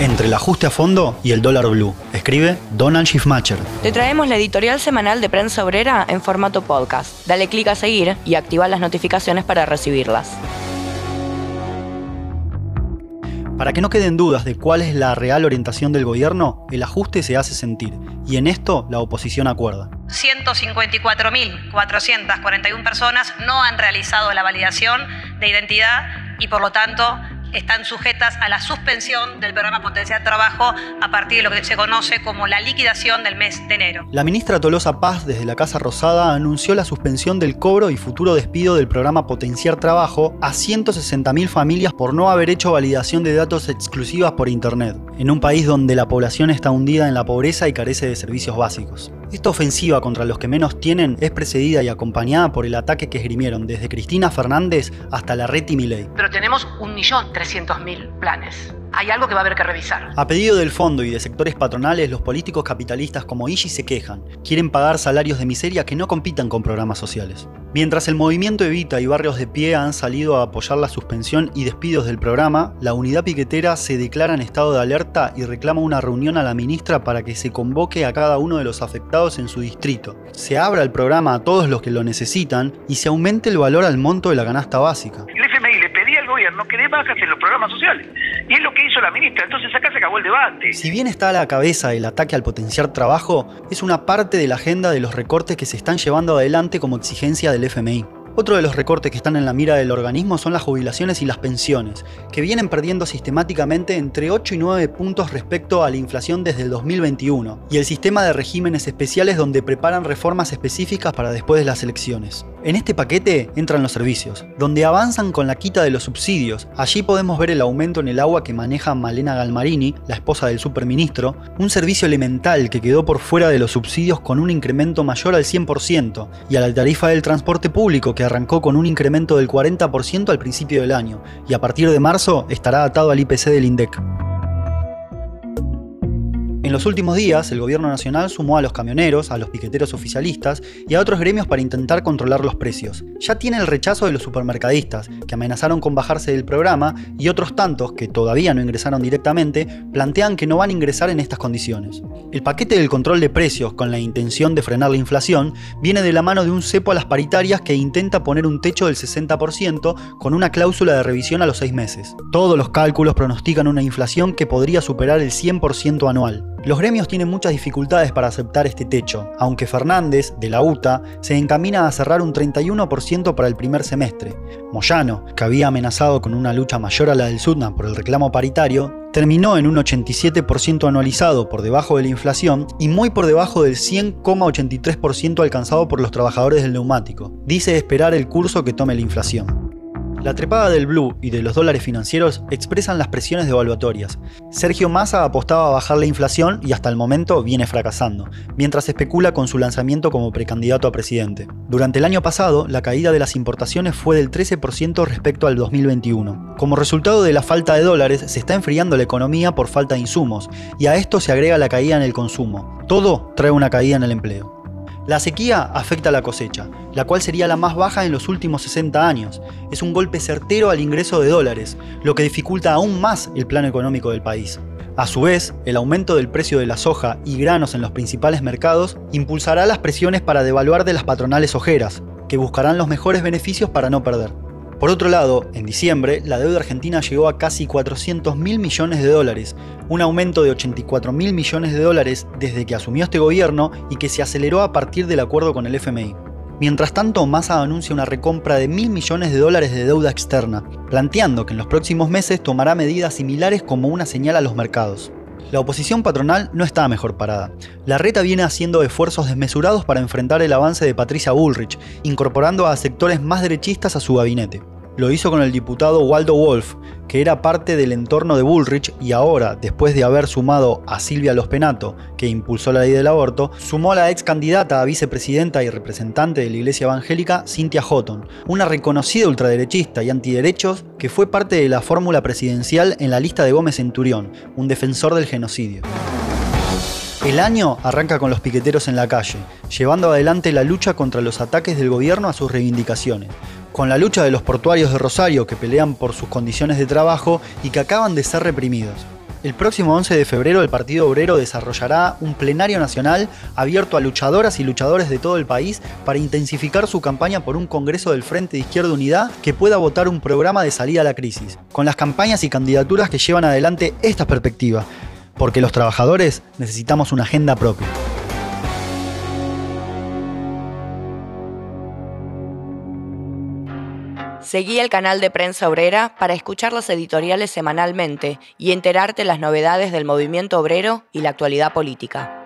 Entre el ajuste a fondo y el dólar blue. Escribe Donald Schiffmacher. Te traemos la editorial semanal de Prensa Obrera en formato podcast. Dale clic a seguir y activa las notificaciones para recibirlas. Para que no queden dudas de cuál es la real orientación del gobierno, el ajuste se hace sentir, y en esto la oposición acuerda. 154.441 personas no han realizado la validación de identidad y por lo tanto están sujetas a la suspensión del programa Potencial Trabajo a partir de lo que se conoce como la liquidación del mes de enero. La ministra Tolosa Paz, desde la Casa Rosada, anunció la suspensión del cobro y futuro despido del programa Potenciar Trabajo a 160.000 familias por no haber hecho validación de datos exclusivas por Internet, en un país donde la población está hundida en la pobreza y carece de servicios básicos. Esta ofensiva contra los que menos tienen es precedida y acompañada por el ataque que esgrimieron desde Cristina Fernández hasta la Reti Milei. Pero tenemos 1.300.000 planes hay algo que va a haber que revisar. A pedido del fondo y de sectores patronales, los políticos capitalistas como Ishi se quejan. Quieren pagar salarios de miseria que no compitan con programas sociales. Mientras el movimiento Evita y Barrios de Pie han salido a apoyar la suspensión y despidos del programa, la unidad piquetera se declara en estado de alerta y reclama una reunión a la ministra para que se convoque a cada uno de los afectados en su distrito. Se abra el programa a todos los que lo necesitan y se aumente el valor al monto de la canasta básica. El FMI le pedía al gobierno que dé bajas en los programas sociales. Y es lo que hizo la ministra, entonces acá se acabó el debate. Si bien está a la cabeza el ataque al potenciar trabajo, es una parte de la agenda de los recortes que se están llevando adelante como exigencia del FMI. Otro de los recortes que están en la mira del organismo son las jubilaciones y las pensiones, que vienen perdiendo sistemáticamente entre 8 y 9 puntos respecto a la inflación desde el 2021, y el sistema de regímenes especiales donde preparan reformas específicas para después de las elecciones. En este paquete entran los servicios, donde avanzan con la quita de los subsidios. Allí podemos ver el aumento en el agua que maneja Malena Galmarini, la esposa del superministro, un servicio elemental que quedó por fuera de los subsidios con un incremento mayor al 100%, y a la tarifa del transporte público arrancó con un incremento del 40% al principio del año, y a partir de marzo estará atado al IPC del INDEC. En los últimos días, el gobierno nacional sumó a los camioneros, a los piqueteros oficialistas y a otros gremios para intentar controlar los precios. Ya tiene el rechazo de los supermercadistas, que amenazaron con bajarse del programa, y otros tantos, que todavía no ingresaron directamente, plantean que no van a ingresar en estas condiciones. El paquete del control de precios, con la intención de frenar la inflación, viene de la mano de un cepo a las paritarias que intenta poner un techo del 60% con una cláusula de revisión a los seis meses. Todos los cálculos pronostican una inflación que podría superar el 100% anual. Los gremios tienen muchas dificultades para aceptar este techo, aunque Fernández, de la UTA, se encamina a cerrar un 31% para el primer semestre. Moyano, que había amenazado con una lucha mayor a la del SUDNA por el reclamo paritario, terminó en un 87% anualizado por debajo de la inflación y muy por debajo del 100,83% alcanzado por los trabajadores del neumático. Dice esperar el curso que tome la inflación. La trepada del blue y de los dólares financieros expresan las presiones devaluatorias. Sergio Massa apostaba a bajar la inflación y hasta el momento viene fracasando, mientras especula con su lanzamiento como precandidato a presidente. Durante el año pasado, la caída de las importaciones fue del 13% respecto al 2021. Como resultado de la falta de dólares, se está enfriando la economía por falta de insumos, y a esto se agrega la caída en el consumo. Todo trae una caída en el empleo. La sequía afecta a la cosecha, la cual sería la más baja en los últimos 60 años. Es un golpe certero al ingreso de dólares, lo que dificulta aún más el plano económico del país. A su vez, el aumento del precio de la soja y granos en los principales mercados impulsará las presiones para devaluar de las patronales ojeras, que buscarán los mejores beneficios para no perder. Por otro lado, en diciembre, la deuda argentina llegó a casi 400 mil millones de dólares, un aumento de 84 mil millones de dólares desde que asumió este gobierno y que se aceleró a partir del acuerdo con el FMI. Mientras tanto, Massa anuncia una recompra de mil millones de dólares de deuda externa, planteando que en los próximos meses tomará medidas similares como una señal a los mercados. La oposición patronal no está mejor parada. La reta viene haciendo esfuerzos desmesurados para enfrentar el avance de Patricia Bullrich, incorporando a sectores más derechistas a su gabinete. Lo hizo con el diputado Waldo Wolf, que era parte del entorno de Bullrich y ahora, después de haber sumado a Silvia Lospenato, que impulsó la ley del aborto, sumó a la ex candidata a vicepresidenta y representante de la Iglesia Evangélica, Cynthia Houghton, una reconocida ultraderechista y antiderechos que fue parte de la fórmula presidencial en la lista de Gómez Centurión, un defensor del genocidio. El año arranca con los piqueteros en la calle, llevando adelante la lucha contra los ataques del gobierno a sus reivindicaciones, con la lucha de los portuarios de Rosario que pelean por sus condiciones de trabajo y que acaban de ser reprimidos. El próximo 11 de febrero el Partido Obrero desarrollará un plenario nacional abierto a luchadoras y luchadores de todo el país para intensificar su campaña por un Congreso del Frente de Izquierda Unidad que pueda votar un programa de salida a la crisis, con las campañas y candidaturas que llevan adelante esta perspectiva, porque los trabajadores necesitamos una agenda propia. Seguí el canal de Prensa Obrera para escuchar los editoriales semanalmente y enterarte las novedades del movimiento obrero y la actualidad política.